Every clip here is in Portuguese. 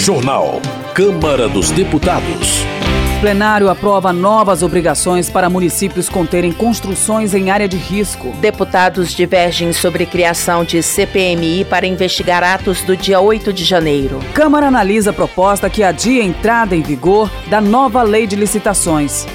Jornal. Câmara dos Deputados. Plenário aprova novas obrigações para municípios conterem construções em área de risco. Deputados divergem sobre criação de CPMI para investigar atos do dia 8 de janeiro. Câmara analisa a proposta que adia a entrada em vigor da nova lei de licitações.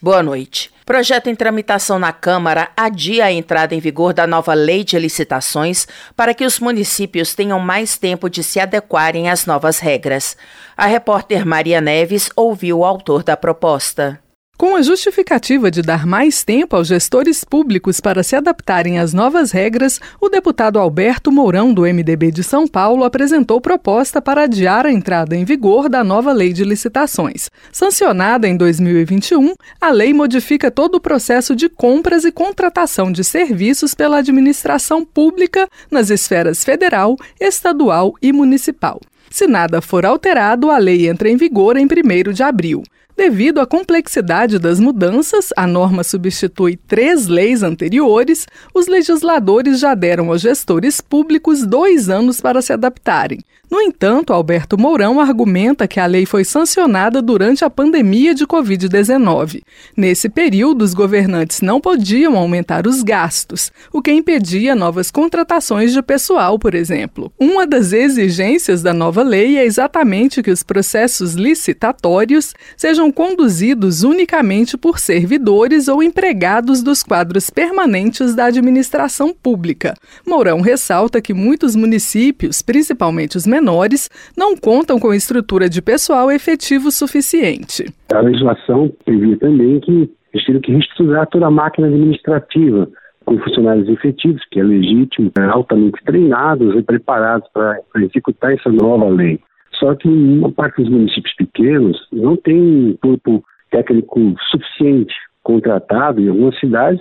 Boa noite. Projeto em tramitação na Câmara adia a entrada em vigor da nova lei de licitações para que os municípios tenham mais tempo de se adequarem às novas regras. A repórter Maria Neves ouviu o autor da proposta. Com a justificativa de dar mais tempo aos gestores públicos para se adaptarem às novas regras, o deputado Alberto Mourão, do MDB de São Paulo, apresentou proposta para adiar a entrada em vigor da nova lei de licitações. Sancionada em 2021, a lei modifica todo o processo de compras e contratação de serviços pela administração pública nas esferas federal, estadual e municipal. Se nada for alterado, a lei entra em vigor em 1 de abril. Devido à complexidade das mudanças, a norma substitui três leis anteriores. Os legisladores já deram aos gestores públicos dois anos para se adaptarem. No entanto, Alberto Mourão argumenta que a lei foi sancionada durante a pandemia de Covid-19. Nesse período, os governantes não podiam aumentar os gastos, o que impedia novas contratações de pessoal, por exemplo. Uma das exigências da nova lei é exatamente que os processos licitatórios sejam conduzidos unicamente por servidores ou empregados dos quadros permanentes da administração pública. Mourão ressalta que muitos municípios, principalmente os menores não contam com estrutura de pessoal efetivo suficiente. A legislação previa também que eles teriam que reestruturar toda a máquina administrativa com funcionários efetivos, que é legítimo, é altamente treinados e preparados para executar essa nova lei. Só que uma parte dos municípios pequenos não tem corpo técnico suficiente contratado, em algumas cidades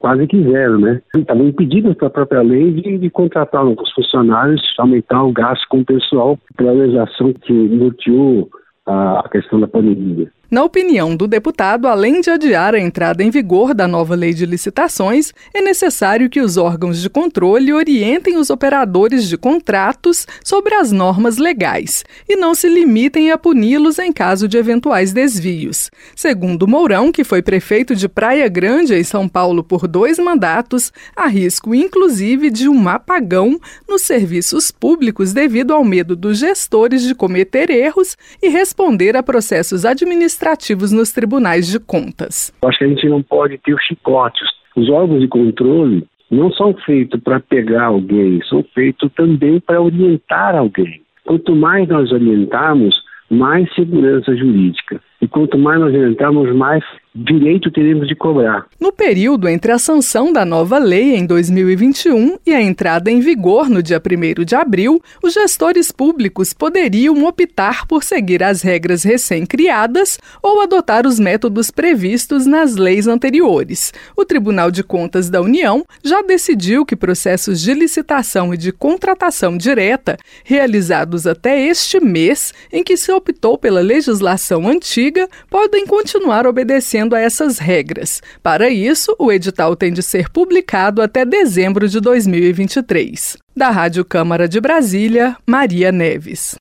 quase que zero, né? Estavam impedidas pela própria lei de, de contratar novos funcionários, aumentar o gasto com o pessoal pela legislação que norteou a questão da pandemia. Na opinião do deputado, além de adiar a entrada em vigor da nova lei de licitações, é necessário que os órgãos de controle orientem os operadores de contratos sobre as normas legais e não se limitem a puni-los em caso de eventuais desvios. Segundo Mourão, que foi prefeito de Praia Grande, em São Paulo, por dois mandatos, há risco inclusive de um apagão nos serviços públicos devido ao medo dos gestores de cometer erros e responder a processos administrativos administrativos nos tribunais de contas. Acho que a gente não pode ter os chicotes. Os órgãos de controle não são feitos para pegar alguém, são feitos também para orientar alguém. Quanto mais nós orientarmos, mais segurança jurídica. E quanto mais nós orientarmos, mais direito teremos de cobrar. No período entre a sanção da nova lei em 2021 e a entrada em vigor no dia 1 de abril, os gestores públicos poderiam optar por seguir as regras recém-criadas ou adotar os métodos previstos nas leis anteriores. O Tribunal de Contas da União já decidiu que processos de licitação e de contratação direta, realizados até este mês, em que se optou pela legislação antiga, podem continuar obedecendo a essas regras. Para isso, o edital tem de ser publicado até dezembro de 2023. Da Rádio Câmara de Brasília, Maria Neves.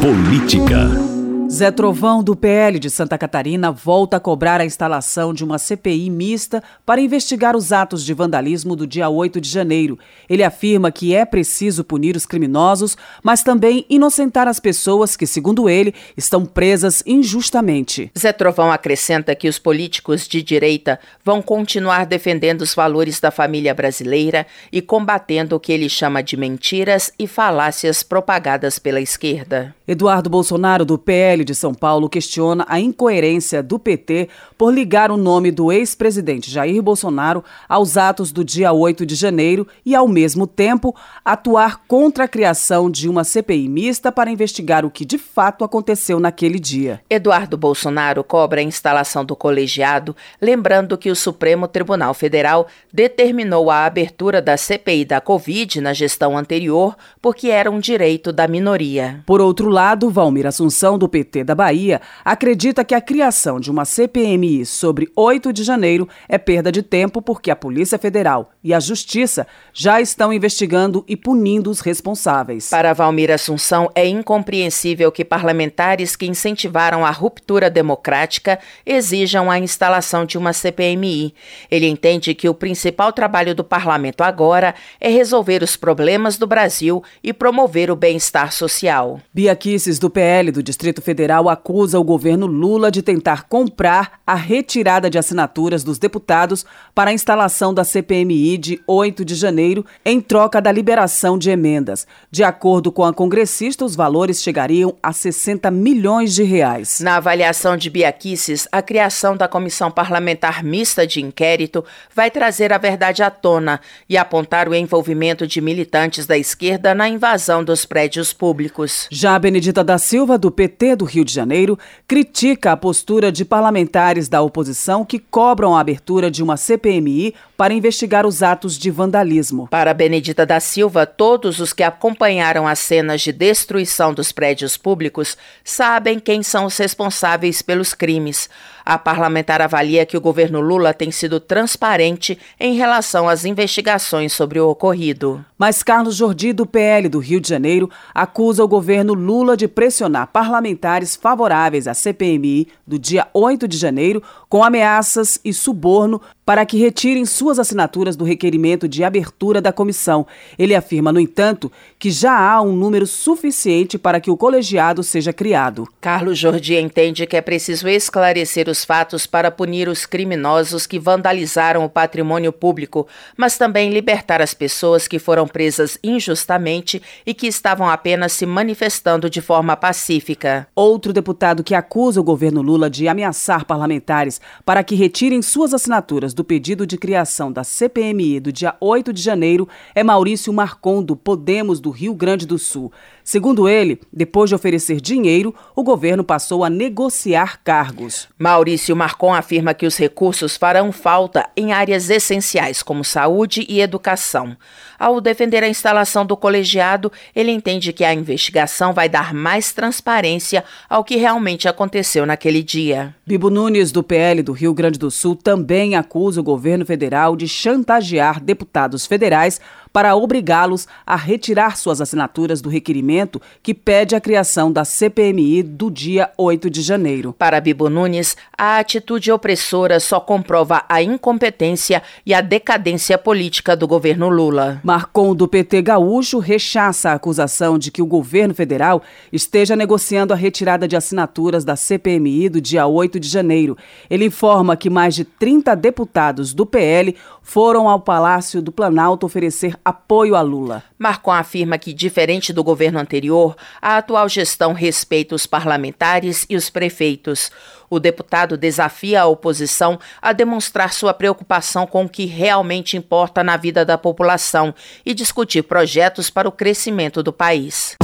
Política. Zé Trovão, do PL de Santa Catarina, volta a cobrar a instalação de uma CPI mista para investigar os atos de vandalismo do dia 8 de janeiro. Ele afirma que é preciso punir os criminosos, mas também inocentar as pessoas que, segundo ele, estão presas injustamente. Zé Trovão acrescenta que os políticos de direita vão continuar defendendo os valores da família brasileira e combatendo o que ele chama de mentiras e falácias propagadas pela esquerda. Eduardo Bolsonaro, do PL de São Paulo questiona a incoerência do PT por ligar o nome do ex-presidente Jair Bolsonaro aos atos do dia 8 de janeiro e, ao mesmo tempo, atuar contra a criação de uma CPI mista para investigar o que de fato aconteceu naquele dia. Eduardo Bolsonaro cobra a instalação do colegiado, lembrando que o Supremo Tribunal Federal determinou a abertura da CPI da Covid na gestão anterior porque era um direito da minoria. Por outro lado, Valmir Assunção, do PT, PT da Bahia, acredita que a criação de uma CPMI sobre 8 de janeiro é perda de tempo porque a Polícia Federal e a Justiça já estão investigando e punindo os responsáveis. Para Valmir Assunção, é incompreensível que parlamentares que incentivaram a ruptura democrática exijam a instalação de uma CPMI. Ele entende que o principal trabalho do parlamento agora é resolver os problemas do Brasil e promover o bem-estar social. Bia do PL do Distrito Federal, acusa o governo Lula de tentar comprar a retirada de assinaturas dos deputados para a instalação da CPMI de 8 de janeiro, em troca da liberação de emendas. De acordo com a congressista, os valores chegariam a 60 milhões de reais. Na avaliação de Bia Kisses, a criação da Comissão Parlamentar Mista de Inquérito vai trazer a verdade à tona e apontar o envolvimento de militantes da esquerda na invasão dos prédios públicos. Já Benedita da Silva, do PT do Rio de Janeiro, critica a postura de parlamentares da oposição que cobram a abertura de uma CPMI para investigar os atos de vandalismo. Para Benedita da Silva, todos os que acompanharam as cenas de destruição dos prédios públicos sabem quem são os responsáveis pelos crimes. A parlamentar avalia que o governo Lula tem sido transparente em relação às investigações sobre o ocorrido. Mas Carlos Jordi, do PL do Rio de Janeiro, acusa o governo Lula de pressionar parlamentares favoráveis à CPMI do dia 8 de janeiro com ameaças e suborno para que retirem suas assinaturas do requerimento de abertura da comissão. Ele afirma, no entanto, que já há um número suficiente para que o colegiado seja criado. Carlos Jordi entende que é preciso esclarecer os fatos para punir os criminosos que vandalizaram o patrimônio público, mas também libertar as pessoas que foram presas injustamente e que estavam apenas se manifestando de forma pacífica. Outro deputado que acusa o governo Lula de ameaçar parlamentares para que retirem suas assinaturas do pedido de criação da CPMI do dia 8 de janeiro é Maurício Marcon, do Podemos do Rio Grande do Sul. Segundo ele, depois de oferecer dinheiro, o governo passou a negociar cargos. Maurício Marcon afirma que os recursos farão falta em áreas essenciais como saúde e educação. Ao defender a instalação do colegiado, ele entende que a investigação vai dar mais transparência ao que realmente aconteceu naquele dia. Bibo Nunes, do PL do Rio Grande do Sul, também acusa o governo federal de chantagear deputados federais para obrigá-los a retirar suas assinaturas do requerimento que pede a criação da CPMI do dia 8 de janeiro. Para Bibo Nunes, a atitude opressora só comprova a incompetência e a decadência política do governo Lula. Marcon, do PT gaúcho, rechaça a acusação de que o governo federal esteja negociando a retirada de assinaturas da CPMI do dia 8 de janeiro. Ele informa que mais de 30 deputados do PL foram ao Palácio do Planalto oferecer apoio a Lula. Marcon afirma que, diferente do governo anterior, a atual gestão respeita os parlamentares e os prefeitos. O deputado desafia a oposição a demonstrar sua preocupação com o que realmente importa na vida da população e discutir projetos para o crescimento do país.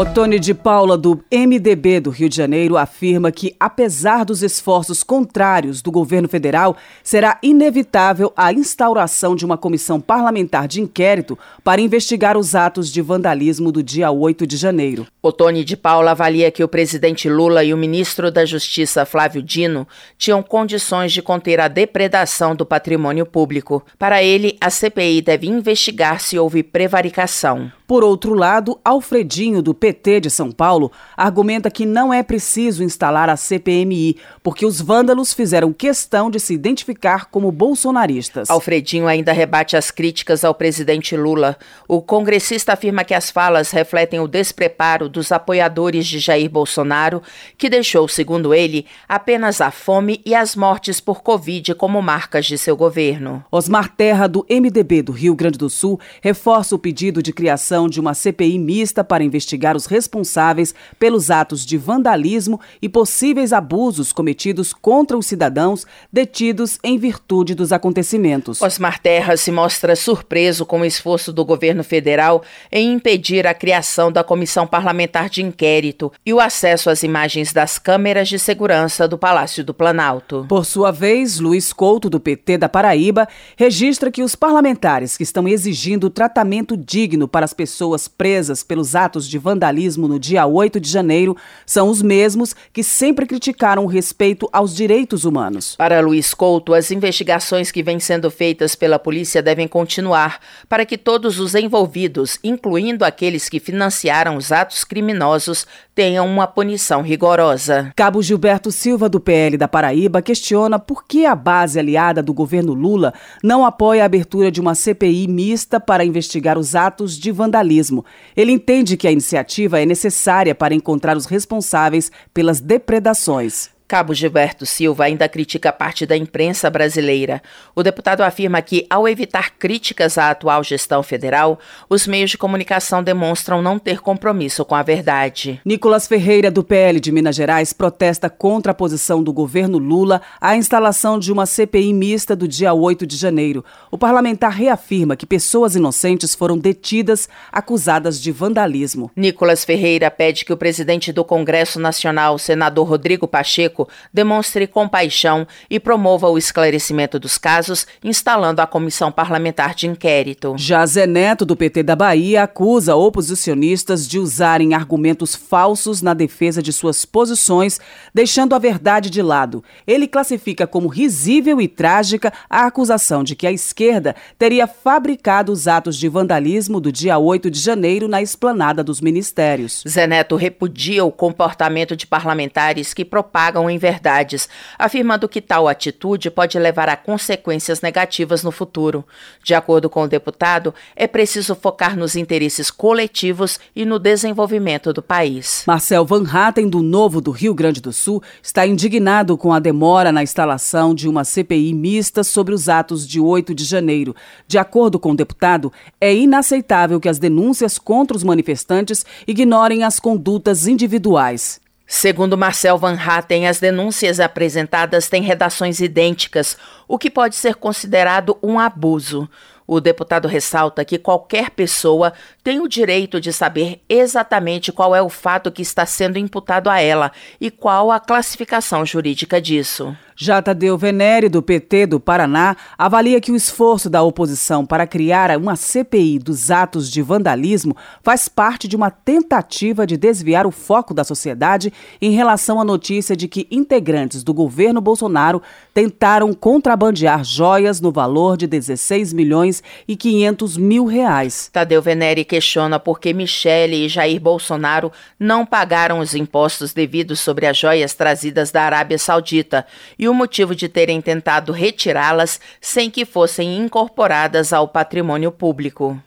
Otone de Paula, do MDB do Rio de Janeiro, afirma que, apesar dos esforços contrários do governo federal, será inevitável a instauração de uma comissão parlamentar de inquérito para investigar os atos de vandalismo do dia 8 de janeiro. Otone de Paula avalia que o presidente Lula e o ministro da Justiça, Flávio Dino, tinham condições de conter a depredação do patrimônio público. Para ele, a CPI deve investigar se houve prevaricação. Por outro lado, Alfredinho, do PT de São Paulo, argumenta que não é preciso instalar a CPMI, porque os vândalos fizeram questão de se identificar como bolsonaristas. Alfredinho ainda rebate as críticas ao presidente Lula. O congressista afirma que as falas refletem o despreparo dos apoiadores de Jair Bolsonaro, que deixou, segundo ele, apenas a fome e as mortes por Covid como marcas de seu governo. Osmar Terra, do MDB do Rio Grande do Sul, reforça o pedido de criação criação de uma CPI mista para investigar os responsáveis pelos atos de vandalismo e possíveis abusos cometidos contra os cidadãos detidos em virtude dos acontecimentos. Osmar Terra se mostra surpreso com o esforço do governo federal em impedir a criação da comissão parlamentar de inquérito e o acesso às imagens das câmeras de segurança do Palácio do Planalto. Por sua vez, Luiz Couto, do PT da Paraíba, registra que os parlamentares que estão exigindo tratamento digno para as pessoas pessoas presas pelos atos de vandalismo no dia 8 de janeiro são os mesmos que sempre criticaram o respeito aos direitos humanos. Para Luiz Couto, as investigações que vêm sendo feitas pela polícia devem continuar para que todos os envolvidos, incluindo aqueles que financiaram os atos criminosos, tenham uma punição rigorosa. Cabo Gilberto Silva, do PL da Paraíba, questiona por que a base aliada do governo Lula não apoia a abertura de uma CPI mista para investigar os atos de vandalismo. Ele entende que a iniciativa é necessária para encontrar os responsáveis pelas depredações. Cabo Gilberto Silva ainda critica parte da imprensa brasileira. O deputado afirma que, ao evitar críticas à atual gestão federal, os meios de comunicação demonstram não ter compromisso com a verdade. Nicolas Ferreira, do PL de Minas Gerais, protesta contra a posição do governo Lula à instalação de uma CPI mista do dia 8 de janeiro. O parlamentar reafirma que pessoas inocentes foram detidas acusadas de vandalismo. Nicolas Ferreira pede que o presidente do Congresso Nacional, senador Rodrigo Pacheco, demonstre compaixão e promova o esclarecimento dos casos, instalando a comissão parlamentar de inquérito. Já Zé Neto, do PT da Bahia, acusa oposicionistas de usarem argumentos falsos na defesa de suas posições, deixando a verdade de lado. Ele classifica como risível e trágica a acusação de que a esquerda teria fabricado os atos de vandalismo do dia 8 de janeiro na esplanada dos ministérios. Zé Neto repudia o comportamento de parlamentares que propagam em verdades, afirmando que tal atitude pode levar a consequências negativas no futuro. De acordo com o deputado, é preciso focar nos interesses coletivos e no desenvolvimento do país. Marcel Van Hatten, do Novo do Rio Grande do Sul, está indignado com a demora na instalação de uma CPI mista sobre os atos de 8 de janeiro. De acordo com o deputado, é inaceitável que as denúncias contra os manifestantes ignorem as condutas individuais. Segundo Marcel Van Hatten, as denúncias apresentadas têm redações idênticas, o que pode ser considerado um abuso. O deputado ressalta que qualquer pessoa tem o direito de saber exatamente qual é o fato que está sendo imputado a ela e qual a classificação jurídica disso. Já Tadeu Venere, do PT do Paraná, avalia que o esforço da oposição para criar uma CPI dos atos de vandalismo faz parte de uma tentativa de desviar o foco da sociedade em relação à notícia de que integrantes do governo Bolsonaro tentaram contrabandear joias no valor de 16 milhões e 500 mil reais. Tadeu Venere questiona por que Michele e Jair Bolsonaro não pagaram os impostos devidos sobre as joias trazidas da Arábia Saudita e o motivo de terem tentado retirá-las sem que fossem incorporadas ao patrimônio público.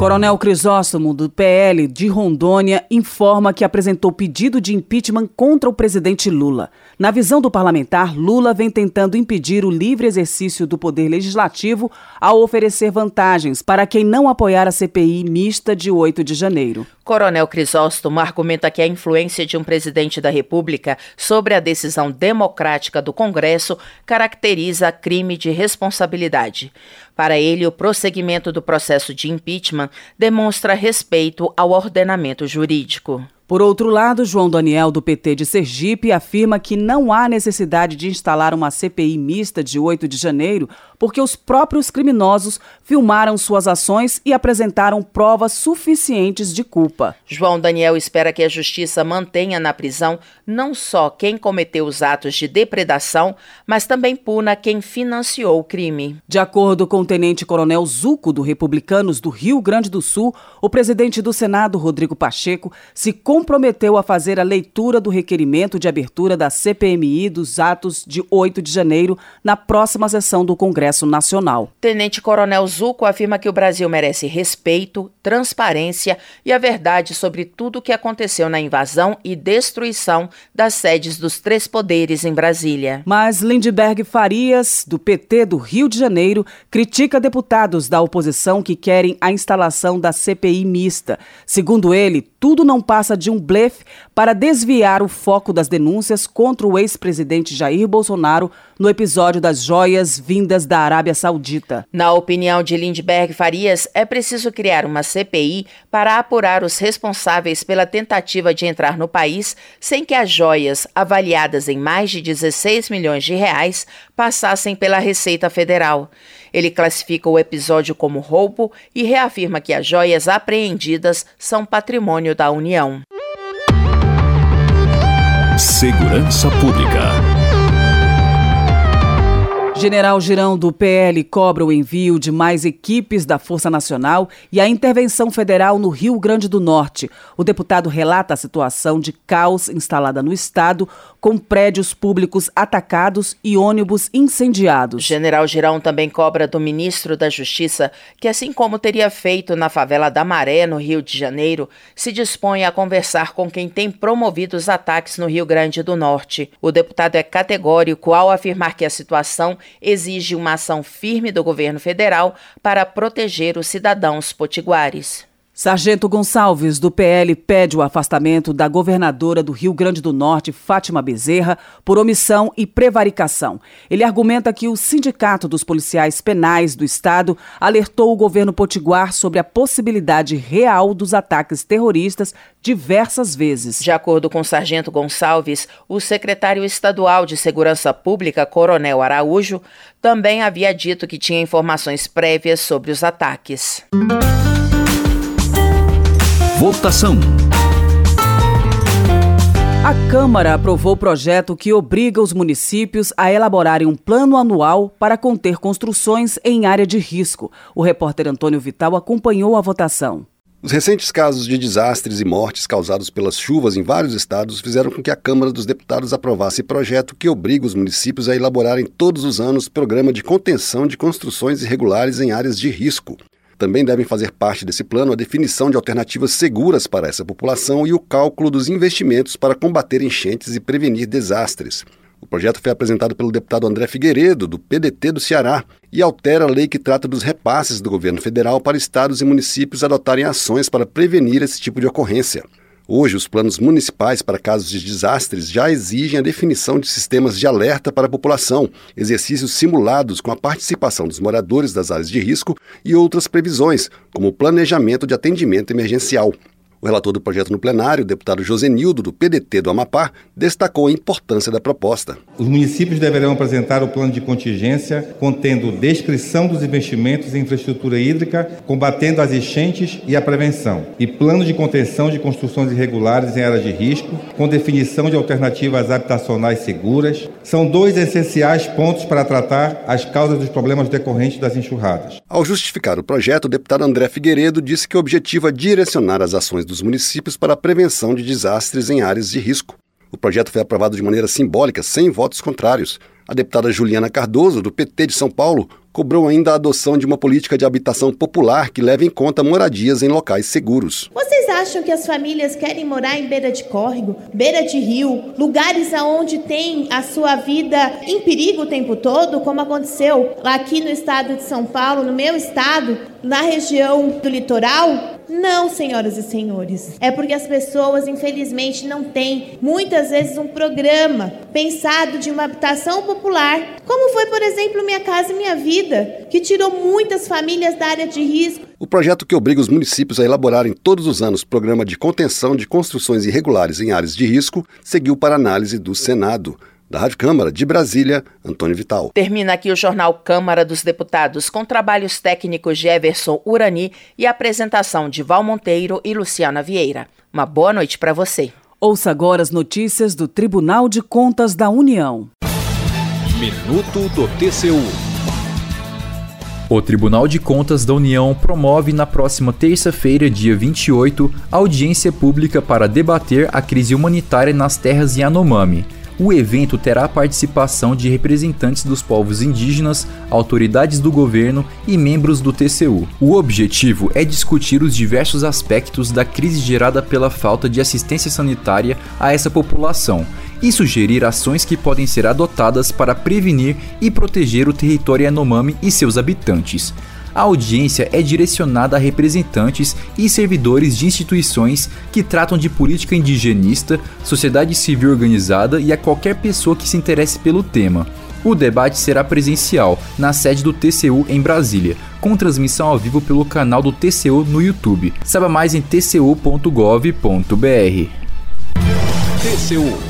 Coronel Crisóstomo, do PL de Rondônia, informa que apresentou pedido de impeachment contra o presidente Lula. Na visão do parlamentar, Lula vem tentando impedir o livre exercício do poder legislativo ao oferecer vantagens para quem não apoiar a CPI mista de 8 de janeiro. Coronel Crisóstomo argumenta que a influência de um presidente da República sobre a decisão democrática do Congresso caracteriza crime de responsabilidade. Para ele, o prosseguimento do processo de impeachment demonstra respeito ao ordenamento jurídico. Por outro lado, João Daniel, do PT de Sergipe, afirma que não há necessidade de instalar uma CPI mista de 8 de janeiro, porque os próprios criminosos filmaram suas ações e apresentaram provas suficientes de culpa. João Daniel espera que a justiça mantenha na prisão não só quem cometeu os atos de depredação, mas também puna quem financiou o crime. De acordo com o tenente-coronel Zuco, do Republicanos do Rio Grande do Sul, o presidente do Senado, Rodrigo Pacheco, se comprometeu a fazer a leitura do requerimento de abertura da CPMI dos atos de 8 de janeiro na próxima sessão do Congresso Nacional. Tenente Coronel Zuco afirma que o Brasil merece respeito, transparência e a verdade sobre tudo o que aconteceu na invasão e destruição das sedes dos três poderes em Brasília. Mas Lindbergh Farias, do PT do Rio de Janeiro, critica deputados da oposição que querem a instalação da CPI mista. Segundo ele, tudo não passa de um blefe para desviar o foco das denúncias contra o ex-presidente Jair Bolsonaro no episódio das joias vindas da Arábia Saudita. Na opinião de Lindbergh Farias, é preciso criar uma CPI para apurar os responsáveis pela tentativa de entrar no país sem que as joias, avaliadas em mais de 16 milhões de reais, passassem pela Receita Federal. Ele classifica o episódio como roubo e reafirma que as joias apreendidas são patrimônio da União. Segurança Pública. General Girão do PL cobra o envio de mais equipes da Força Nacional e a intervenção federal no Rio Grande do Norte. O deputado relata a situação de caos instalada no estado, com prédios públicos atacados e ônibus incendiados. General Girão também cobra do ministro da Justiça que, assim como teria feito na favela da Maré, no Rio de Janeiro, se dispõe a conversar com quem tem promovido os ataques no Rio Grande do Norte. O deputado é categórico ao afirmar que a situação exige uma ação firme do governo federal para proteger os cidadãos potiguares. Sargento Gonçalves, do PL, pede o afastamento da governadora do Rio Grande do Norte, Fátima Bezerra, por omissão e prevaricação. Ele argumenta que o Sindicato dos Policiais Penais do Estado alertou o governo potiguar sobre a possibilidade real dos ataques terroristas diversas vezes. De acordo com o Sargento Gonçalves, o secretário estadual de Segurança Pública, Coronel Araújo, também havia dito que tinha informações prévias sobre os ataques. Votação. A Câmara aprovou o projeto que obriga os municípios a elaborarem um plano anual para conter construções em área de risco. O repórter Antônio Vital acompanhou a votação. Os recentes casos de desastres e mortes causados pelas chuvas em vários estados fizeram com que a Câmara dos Deputados aprovasse projeto que obriga os municípios a elaborarem todos os anos programa de contenção de construções irregulares em áreas de risco. Também devem fazer parte desse plano a definição de alternativas seguras para essa população e o cálculo dos investimentos para combater enchentes e prevenir desastres. O projeto foi apresentado pelo deputado André Figueiredo, do PDT do Ceará, e altera a lei que trata dos repasses do governo federal para estados e municípios adotarem ações para prevenir esse tipo de ocorrência. Hoje, os planos municipais para casos de desastres já exigem a definição de sistemas de alerta para a população, exercícios simulados com a participação dos moradores das áreas de risco e outras previsões, como o planejamento de atendimento emergencial. O relator do projeto no plenário, o deputado Josenildo, do PDT do Amapá, destacou a importância da proposta. Os municípios deverão apresentar o plano de contingência contendo descrição dos investimentos em infraestrutura hídrica, combatendo as enchentes e a prevenção, e plano de contenção de construções irregulares em áreas de risco, com definição de alternativas habitacionais seguras. São dois essenciais pontos para tratar as causas dos problemas decorrentes das enxurradas. Ao justificar o projeto, o deputado André Figueiredo disse que o objetivo é direcionar as ações dos municípios para a prevenção de desastres em áreas de risco. O projeto foi aprovado de maneira simbólica, sem votos contrários. A deputada Juliana Cardoso, do PT de São Paulo, cobrou ainda a adoção de uma política de habitação popular que leve em conta moradias em locais seguros. Vocês acham que as famílias querem morar em beira de córrego, beira de rio, lugares aonde tem a sua vida em perigo o tempo todo, como aconteceu aqui no estado de São Paulo, no meu estado, na região do litoral? Não, senhoras e senhores. É porque as pessoas, infelizmente, não têm muitas vezes um programa pensado de uma habitação popular, como foi, por exemplo, Minha Casa Minha Vida, que tirou muitas famílias da área de risco. O projeto que obriga os municípios a elaborarem todos os anos programa de contenção de construções irregulares em áreas de risco seguiu para análise do Senado. Da Rádio Câmara de Brasília, Antônio Vital. Termina aqui o jornal Câmara dos Deputados com trabalhos técnicos de Everson Urani e apresentação de Val Monteiro e Luciana Vieira. Uma boa noite para você. Ouça agora as notícias do Tribunal de Contas da União. Minuto do TCU. O Tribunal de Contas da União promove na próxima terça-feira, dia 28, audiência pública para debater a crise humanitária nas terras Yanomami o evento terá a participação de representantes dos povos indígenas, autoridades do governo e membros do TCU. O objetivo é discutir os diversos aspectos da crise gerada pela falta de assistência sanitária a essa população e sugerir ações que podem ser adotadas para prevenir e proteger o território Yanomami e seus habitantes. A audiência é direcionada a representantes e servidores de instituições que tratam de política indigenista, sociedade civil organizada e a qualquer pessoa que se interesse pelo tema. O debate será presencial, na sede do TCU em Brasília, com transmissão ao vivo pelo canal do TCU no YouTube. Saiba mais em tcu.gov.br. TCU